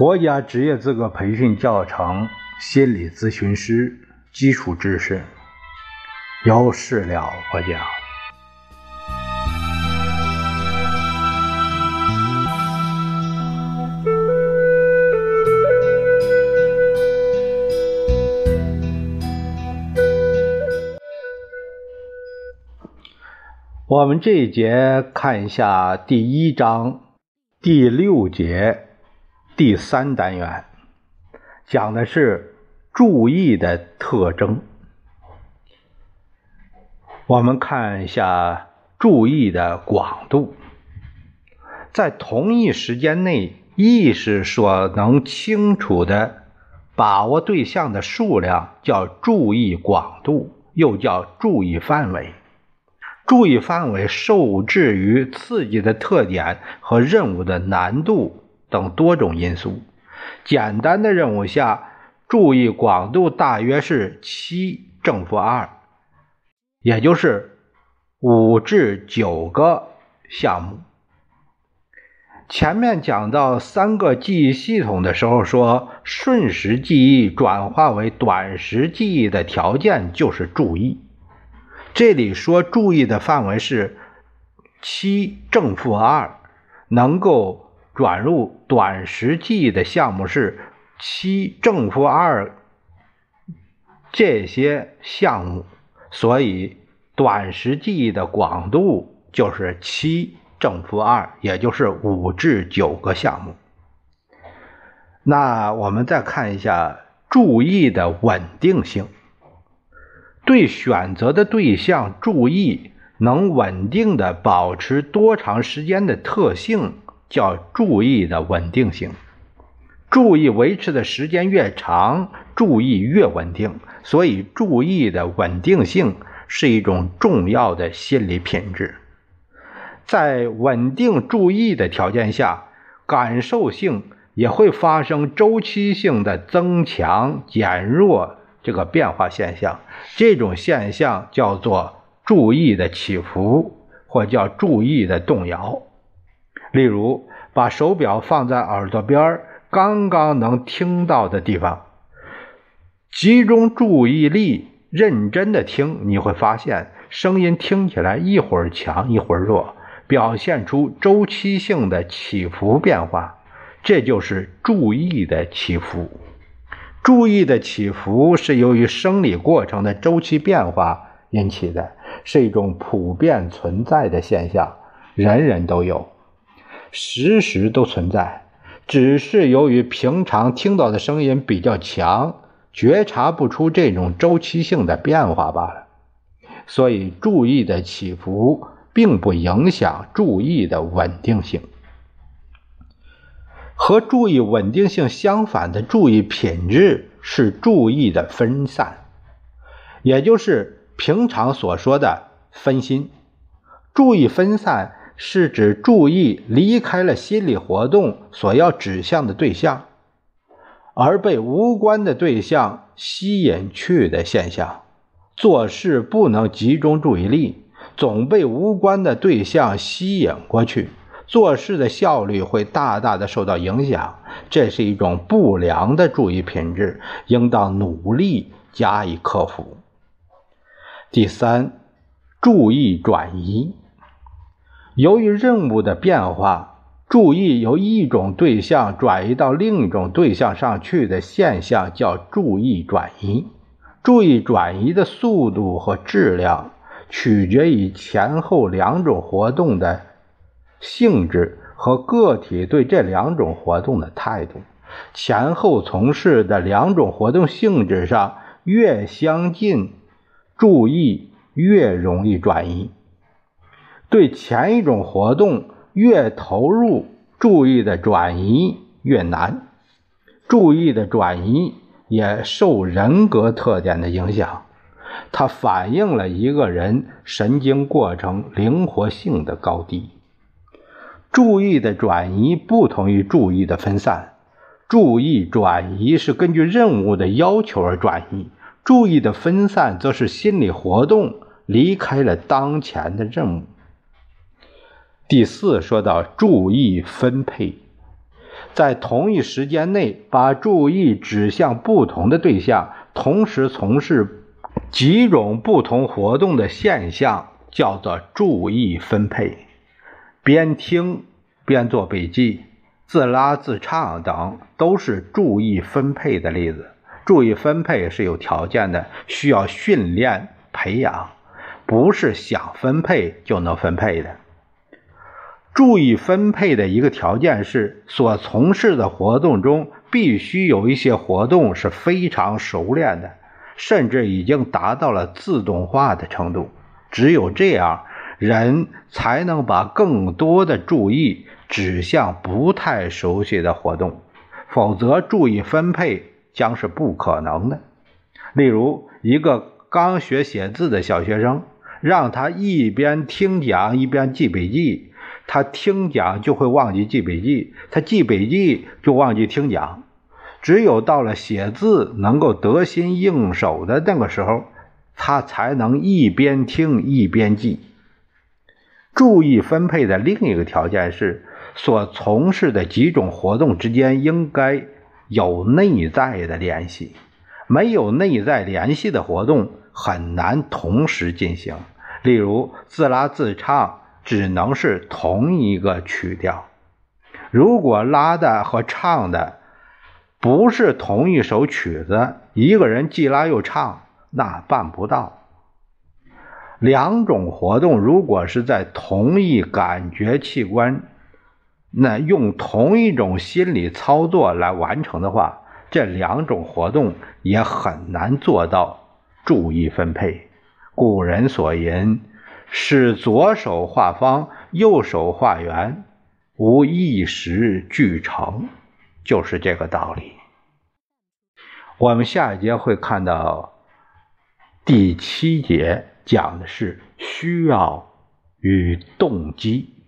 国家职业资格培训教程心理咨询师基础知识，有事了不讲。我们这一节看一下第一章第六节第三单元，讲的是注意的特征。我们看一下注意的广度，在同一时间内，意识所能清楚的把握对象的数量叫注意广度，又叫注意范围。注意范围受制于刺激的特点和任务的难度等多种因素。简单的任务下，注意广度大约是七正负二，也就是五至九个项目。前面讲到三个记忆系统的时候，说瞬时记忆转化为短时记忆的条件就是注意。这里说注意的范围是七正负二，能够转入短时记忆的项目是七正负二这些项目，所以短时记忆的广度就是七正负二，也就是五至九个项目。那我们再看一下注意的稳定性。对选择的对象注意，能稳定的保持多长时间的特性，叫注意的稳定性。注意维持的时间越长，注意越稳定。所以，注意的稳定性是一种重要的心理品质。在稳定注意的条件下，感受性也会发生周期性的增强、减弱。这个变化现象，这种现象叫做注意的起伏，或叫注意的动摇。例如，把手表放在耳朵边刚刚能听到的地方，集中注意力，认真的听，你会发现声音听起来一会儿强一会儿弱，表现出周期性的起伏变化。这就是注意的起伏。注意的起伏是由于生理过程的周期变化引起的，是一种普遍存在的现象，人人都有，时时都存在，只是由于平常听到的声音比较强，觉察不出这种周期性的变化罢了。所以，注意的起伏并不影响注意的稳定性。和注意稳定性相反的注意品质是注意的分散，也就是平常所说的分心。注意分散是指注意离开了心理活动所要指向的对象，而被无关的对象吸引去的现象。做事不能集中注意力，总被无关的对象吸引过去。做事的效率会大大的受到影响，这是一种不良的注意品质，应当努力加以克服。第三，注意转移。由于任务的变化，注意由一种对象转移到另一种对象上去的现象叫注意转移。注意转移的速度和质量取决于前后两种活动的。性质和个体对这两种活动的态度，前后从事的两种活动性质上越相近，注意越容易转移；对前一种活动越投入，注意的转移越难。注意的转移也受人格特点的影响，它反映了一个人神经过程灵活性的高低。注意的转移不同于注意的分散，注意转移是根据任务的要求而转移，注意的分散则是心理活动离开了当前的任务。第四，说到注意分配，在同一时间内把注意指向不同的对象，同时从事几种不同活动的现象，叫做注意分配。边听边做笔记、自拉自唱等，都是注意分配的例子。注意分配是有条件的，需要训练培养，不是想分配就能分配的。注意分配的一个条件是，所从事的活动中必须有一些活动是非常熟练的，甚至已经达到了自动化的程度。只有这样，人才能把更多的注意指向不太熟悉的活动，否则注意分配将是不可能的。例如，一个刚学写字的小学生，让他一边听讲一边记笔记。他听讲就会忘记记笔记，他记笔记就忘记听讲。只有到了写字能够得心应手的那个时候，他才能一边听一边记。注意分配的另一个条件是，所从事的几种活动之间应该有内在的联系。没有内在联系的活动很难同时进行。例如，自拉自唱。只能是同一个曲调。如果拉的和唱的不是同一首曲子，一个人既拉又唱，那办不到。两种活动如果是在同一感觉器官，那用同一种心理操作来完成的话，这两种活动也很难做到注意分配。古人所言。使左手画方，右手画圆，无一时俱成，就是这个道理。我们下一节会看到第七节，讲的是需要与动机。